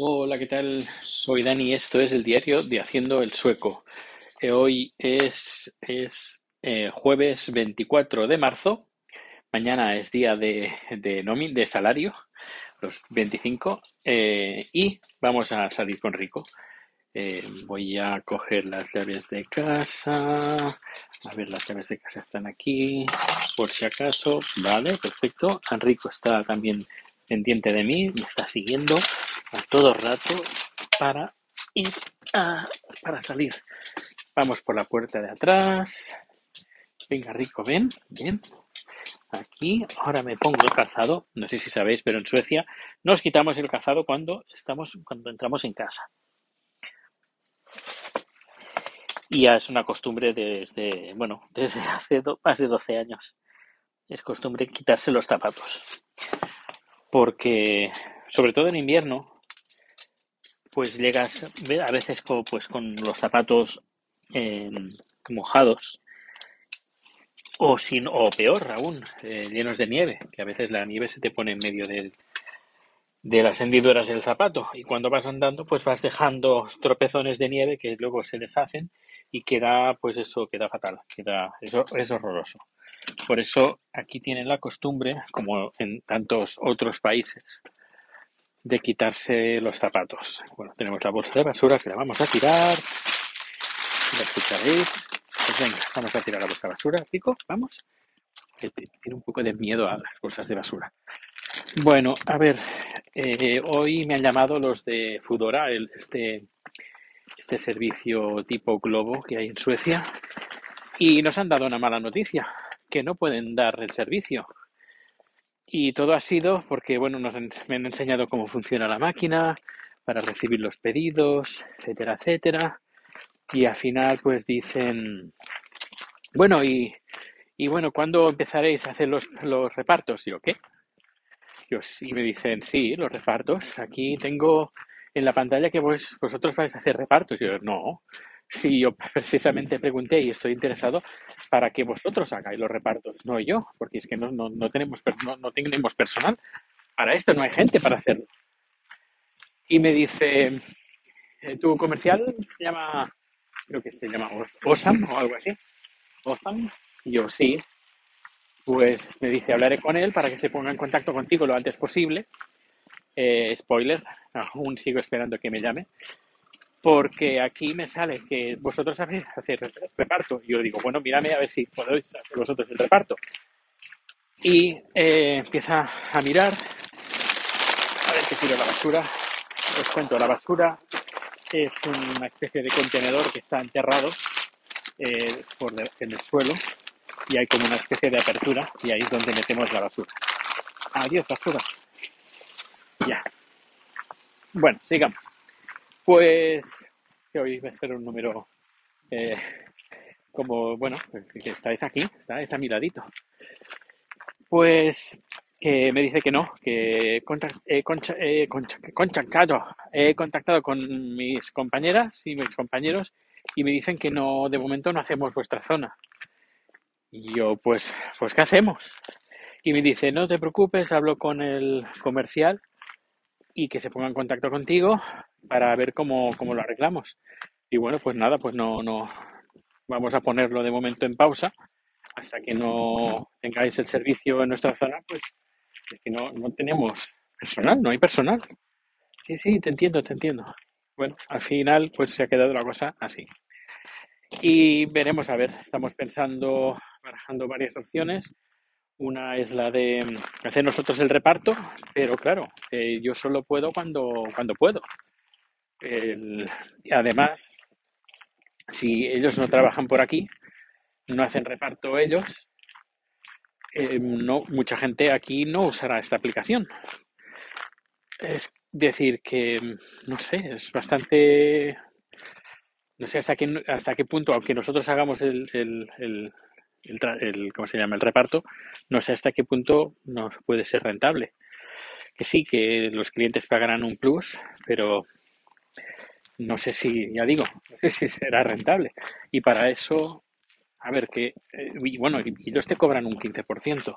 Hola, ¿qué tal? Soy Dani y esto es el diario de Haciendo el Sueco. Eh, Hoy es, es eh, jueves 24 de marzo. Mañana es día de, de, de salario, los 25. eh, y vamos a salir con Rico. Voy a coger las llaves de casa. A ver, las llaves de casa están aquí, por si acaso. Vale, perfecto. Enrico está también pendiente de mí, me está siguiendo a todo rato para ir a, para salir. Vamos por la puerta de atrás. Venga, Rico, ven, ven. Aquí, ahora me pongo el calzado. No sé si sabéis, pero en Suecia nos quitamos el calzado cuando estamos, cuando entramos en casa. Y ya es una costumbre desde, bueno, desde hace más de 12 años. Es costumbre quitarse los zapatos. Porque, sobre todo en invierno, pues llegas a veces con, pues, con los zapatos eh, mojados. O, sin, o peor aún, eh, llenos de nieve, que a veces la nieve se te pone en medio del- de las hendiduras del zapato. Y cuando vas andando pues vas dejando tropezones de nieve que luego se deshacen y queda pues eso queda fatal queda eso es horroroso. Por eso aquí tienen la costumbre como en tantos otros países de quitarse los zapatos. Bueno tenemos la bolsa de basura que la vamos a tirar. La escucharéis. Pues venga vamos a tirar la bolsa de basura pico vamos. Tiene un poco de miedo a las bolsas de basura. Bueno, a ver, eh, hoy me han llamado los de Foodora, el, este, este servicio tipo Globo que hay en Suecia, y nos han dado una mala noticia, que no pueden dar el servicio. Y todo ha sido porque, bueno, nos me han enseñado cómo funciona la máquina para recibir los pedidos, etcétera, etcétera. Y al final, pues dicen, bueno, y, y bueno, ¿cuándo empezaréis a hacer los, los repartos? Y yo, ¿qué? Yo, sí, me dicen, sí, los repartos. Aquí tengo en la pantalla que vos, vosotros vais a hacer repartos. Yo, no. Sí, yo precisamente pregunté y estoy interesado para que vosotros hagáis los repartos, no yo, porque es que no, no, no tenemos, no, no tenemos personal. Para esto no hay gente para hacerlo. Y me dice, eh, ¿tu comercial se llama, creo que se llama Os- Osam o algo así? Osam. Y yo, sí. Pues me dice, hablaré con él para que se ponga en contacto contigo lo antes posible Eh, spoiler, aún sigo esperando que me llame, porque aquí me sale que vosotros sabéis hacer reparto. Y yo digo, bueno, mírame a ver si podéis hacer vosotros el reparto. Y eh, empieza a mirar, a ver qué tiro la basura. Os cuento, la basura es una especie de contenedor que está enterrado eh, por en el suelo y hay como una especie de apertura y ahí es donde metemos la basura. Adiós, basura. Ya. Bueno, sigamos. Pues que hoy va a ser un número eh, como, bueno, que estáis aquí, estáis a mi ladito. Pues que me dice que no, que he contactado, he contactado con mis compañeras y mis compañeros y me dicen que no, de momento no hacemos vuestra zona. Y yo, pues, pues, ¿qué hacemos? Y me dice, no te preocupes, hablo con el comercial y que se ponga en contacto contigo para ver cómo, cómo lo arreglamos. Y bueno, pues nada, pues no, no, vamos a ponerlo de momento en pausa hasta que no tengáis el servicio en nuestra zona, pues es que no, no tenemos personal, no hay personal. Sí, sí, te entiendo, te entiendo. Bueno, al final pues se ha quedado la cosa así. Y veremos, a ver, estamos pensando, barajando varias opciones. Una es la de hacer nosotros el reparto, pero claro, eh, yo solo puedo cuando, cuando puedo. El- además, si ellos no trabajan por aquí, no hacen reparto ellos, eh, no, mucha gente aquí no usará esta aplicación. Es decir, que, no sé, es bastante, no sé hasta qué, hasta qué punto, aunque nosotros hagamos el, el, el, el- ¿cómo se llama? El reparto, no sé hasta qué punto nos puede ser rentable. Que sí, que los clientes pagarán un plus, pero no sé si, ya digo, no sé si será rentable. Y para eso, a ver, que, eh, bueno, y ellos te cobran un 15%,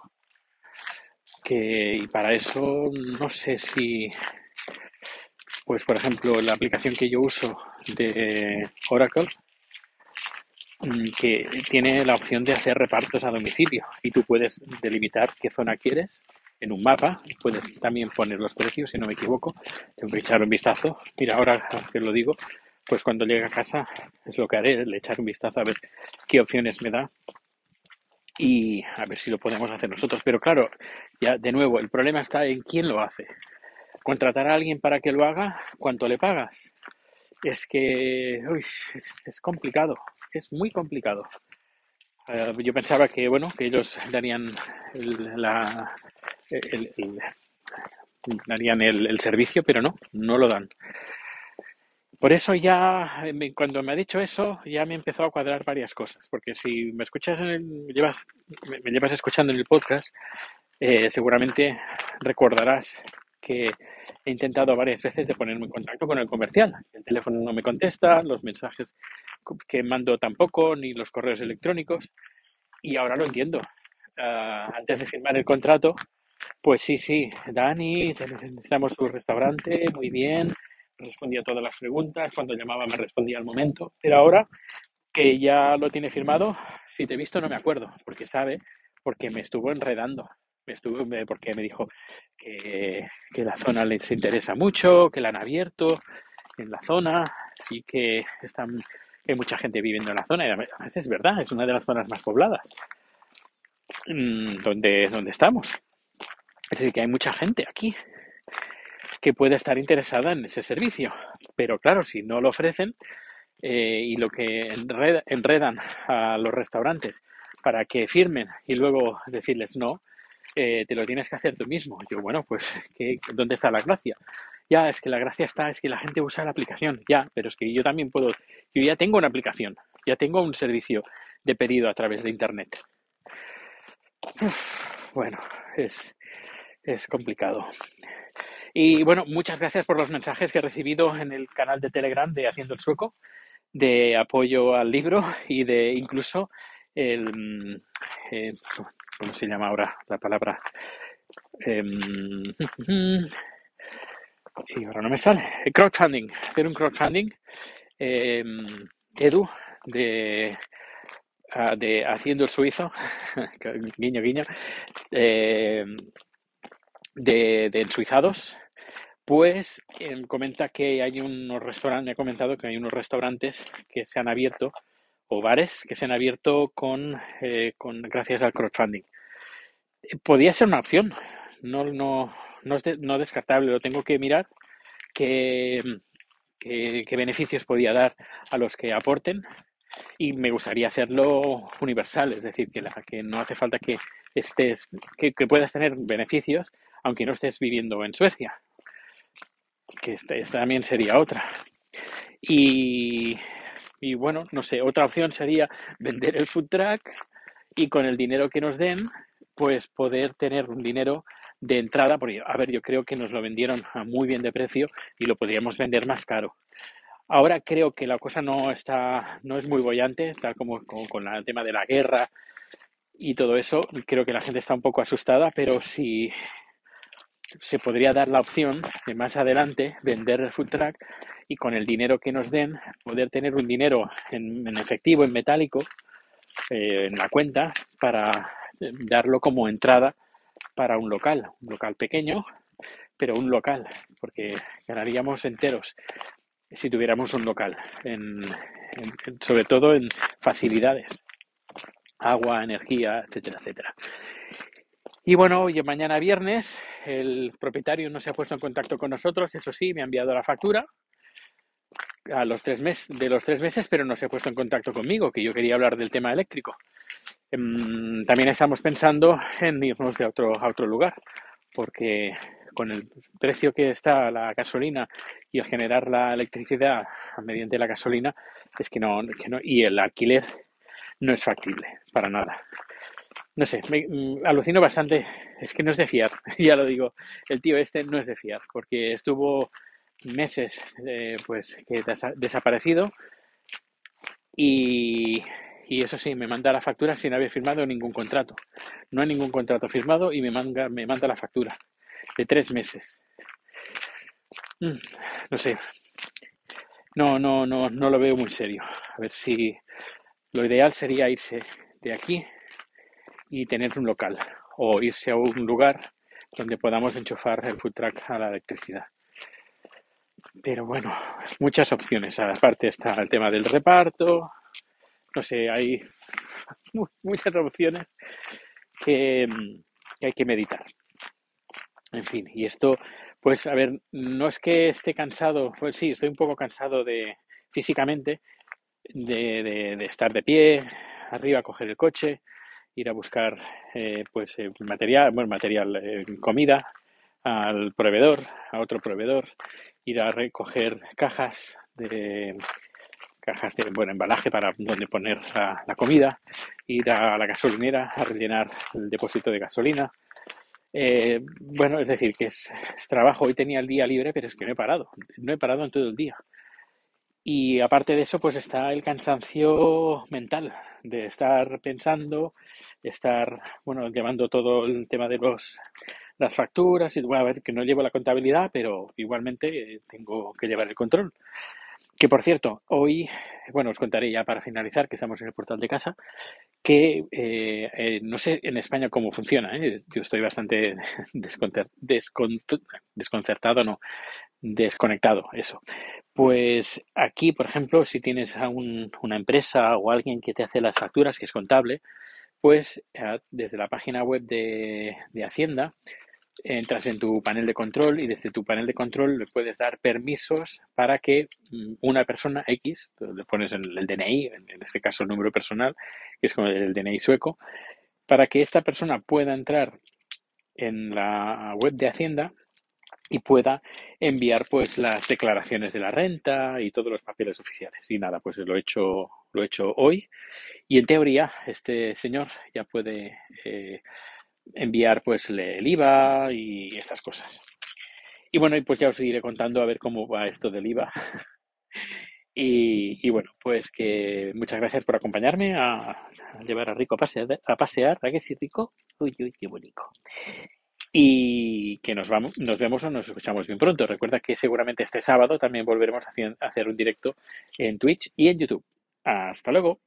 que, y para eso no sé si pues por ejemplo, la aplicación que yo uso de Oracle, mm, que tiene la opción de hacer repartos a domicilio y tú puedes delimitar qué zona quieres en un mapa, puedes también poner los precios, si no me equivoco, tengo que echar un vistazo. Mira, ahora que lo digo, pues cuando llegue a casa es lo que haré, le echar un vistazo a ver qué opciones me da y a ver si lo podemos hacer nosotros. Pero claro, ya de nuevo, el problema está en quién lo hace contratar a alguien para que lo haga, ¿cuánto le pagas? Es que uy, es, complicado, es muy complicado. Eh, yo pensaba que bueno que ellos darían el, la, el, darían el, servicio, pero no, no lo dan. Por eso ya, cuando me ha dicho eso, ya me empezó a cuadrar varias cosas, porque si me escuchas, en me, llevas, me, llevas escuchando en el podcast, eh, seguramente recordarás que he intentado varias veces de ponerme en contacto con el comercial. El teléfono no me contesta, los mensajes que mando tampoco, ni los correos electrónicos. Y ahora lo entiendo. Ah, antes de firmar el contrato, pues sí, sí, Dani, necesitamos su restaurante, muy bien, respondía todas las preguntas, cuando llamaba me respondía al momento, pero ahora que ya lo tiene firmado, si te he visto no me acuerdo, porque sabe, porque me estuvo enredando estuve porque me dijo que, la zona les interesa mucho, que la han abierto en la zona y que están hay mucha gente viviendo en la zona. Y además es verdad, es una de las zonas más pobladas mm, donde, donde estamos. Es decir, que hay mucha gente aquí que puede estar interesada en ese servicio. Pero claro, si no lo ofrecen eh, y lo que enredan a los restaurantes para que firmen y luego decirles no, eh, te lo tienes que hacer tú mismo. Yo, bueno, pues, ¿qué, ¿dónde está la gracia? Ya, es que la gracia está, es que la gente usa la aplicación, ya, pero es que yo también puedo, yo ya tengo una aplicación, ya tengo un servicio de pedido a través de Internet. bueno, es, es complicado. Y bueno, muchas gracias por los mensajes que he recibido en el canal de Telegram de Haciendo el Sueco, de apoyo al libro y de incluso el, mm, eh, ¿cómo se llama ahora la palabra? Em, y ahora no me sale. Crowdfunding, hacer un crowdfunding. Em, Edu, de, ah, de Haciendo el Suizo, guiño, guiño, em, de, de ensuizados, pues comenta que hay unos restaurantes, ha comentado que hay unos restaurantes que se han abierto o bares que se han abierto con, eh, con gracias al crowdfunding. Podría ser una opción, no, no, no es no descartable, lo tengo que mirar qué, qué, beneficios podía dar a los que aporten y me gustaría hacerlo universal, es decir, que, la, que no hace falta que estés, que, que, puedas tener beneficios aunque no estés viviendo en Suecia, que esta, esta también sería otra. Y y bueno, no sé, otra opción sería vender el food truck y con el dinero que nos den, pues poder tener un dinero de entrada, porque a ver, yo creo que nos lo vendieron a muy bien de precio y lo podríamos vender más caro. Ahora creo que la cosa no está, no es muy bollante, tal como, con el tema de la guerra y todo eso. Creo que la gente está un poco asustada, pero si se podría dar la opción de más adelante vender el food truck y con el dinero que nos den poder tener un dinero en, efectivo, en metálico, eh, en la cuenta para darlo como entrada para un local, un local pequeño, pero un local, porque ganaríamos enteros si tuviéramos un local, sobre todo en facilidades, agua, energía, etcétera, etcétera. Y bueno, hoy mañana viernes el propietario no se ha puesto en contacto con nosotros, eso sí, me ha enviado la factura a los tres meses, de los tres meses, pero no se ha puesto en contacto conmigo, que yo quería hablar del tema eléctrico. Em, también estamos pensando en irnos de otro, a otro lugar, porque con el precio que está la gasolina y el generar la electricidad mediante la gasolina, es que no, que no y el alquiler no es factible para nada no sé, me mm, alucino bastante. Es que no es de fiar, ya lo digo. El tío este no es de fiar, porque estuvo meses eh, pues que desaparecido y, y, eso sí, me manda la factura sin haber firmado ningún contrato. No hay ningún contrato firmado y me manda, me manda la factura de tres meses. Mm, no sé, no, no, no, no lo veo muy serio. A ver si lo ideal sería irse de aquí y tener un local o irse a un lugar donde podamos enchufar el food truck a la electricidad. Pero bueno, muchas opciones. Aparte está el tema del reparto. No sé, hay muchas opciones que, que hay que meditar. En fin, y esto, pues a ver, no es que esté cansado, pues sí, estoy un poco cansado de físicamente de, de, estar de pie, arriba, coger el coche, ir a buscar eh, pues eh, material, bueno, material, eh, comida al proveedor, a otro proveedor, ir a recoger cajas de cajas de buen embalaje para donde poner la, la, comida, ir a la gasolinera a rellenar el depósito de gasolina. bueno, es decir, que es, trabajo. Hoy tenía el día libre, pero es que no he parado. No he parado en todo el día. Y aparte de eso, pues está el cansancio mental de estar pensando, de estar, bueno, llevando todo el tema de los las facturas y bueno, que no llevo la contabilidad, pero igualmente eh, tengo que llevar el control. Que por cierto, hoy, bueno, os contaré ya para finalizar, que estamos en el portal de casa, que eh, eh, no sé en España cómo funciona. ¿eh? Yo estoy bastante desconcertado, no, desconectado, eso. Pues aquí, por ejemplo, si tienes a un, una empresa o alguien que te hace las facturas, que es contable, pues desde la página web de, de Hacienda entras en tu panel de control y desde tu panel de control le puedes dar permisos para que mm, una persona X, le pones el, el DNI, en este caso el número personal, que es como el DNI sueco, para que esta persona pueda entrar en la web de Hacienda y pueda enviar pues las declaraciones de la renta y todos los papeles oficiales. Y nada, pues lo he hecho, lo he hecho hoy. Y en teoría, este señor ya puede eh, enviar pues el IVA y estas cosas. Y bueno, pues ya os iré contando a ver cómo va esto del IVA. y, bueno, pues que muchas gracias por acompañarme a, llevar a Rico a pasear, a pasear, ¿a qué sí, Rico? Uy, uy, qué bonito. Y que nos vamos, nos vemos o nos escuchamos bien pronto. Recuerda que seguramente este sábado también volveremos a hacer un directo en Twitch y en YouTube. Hasta luego.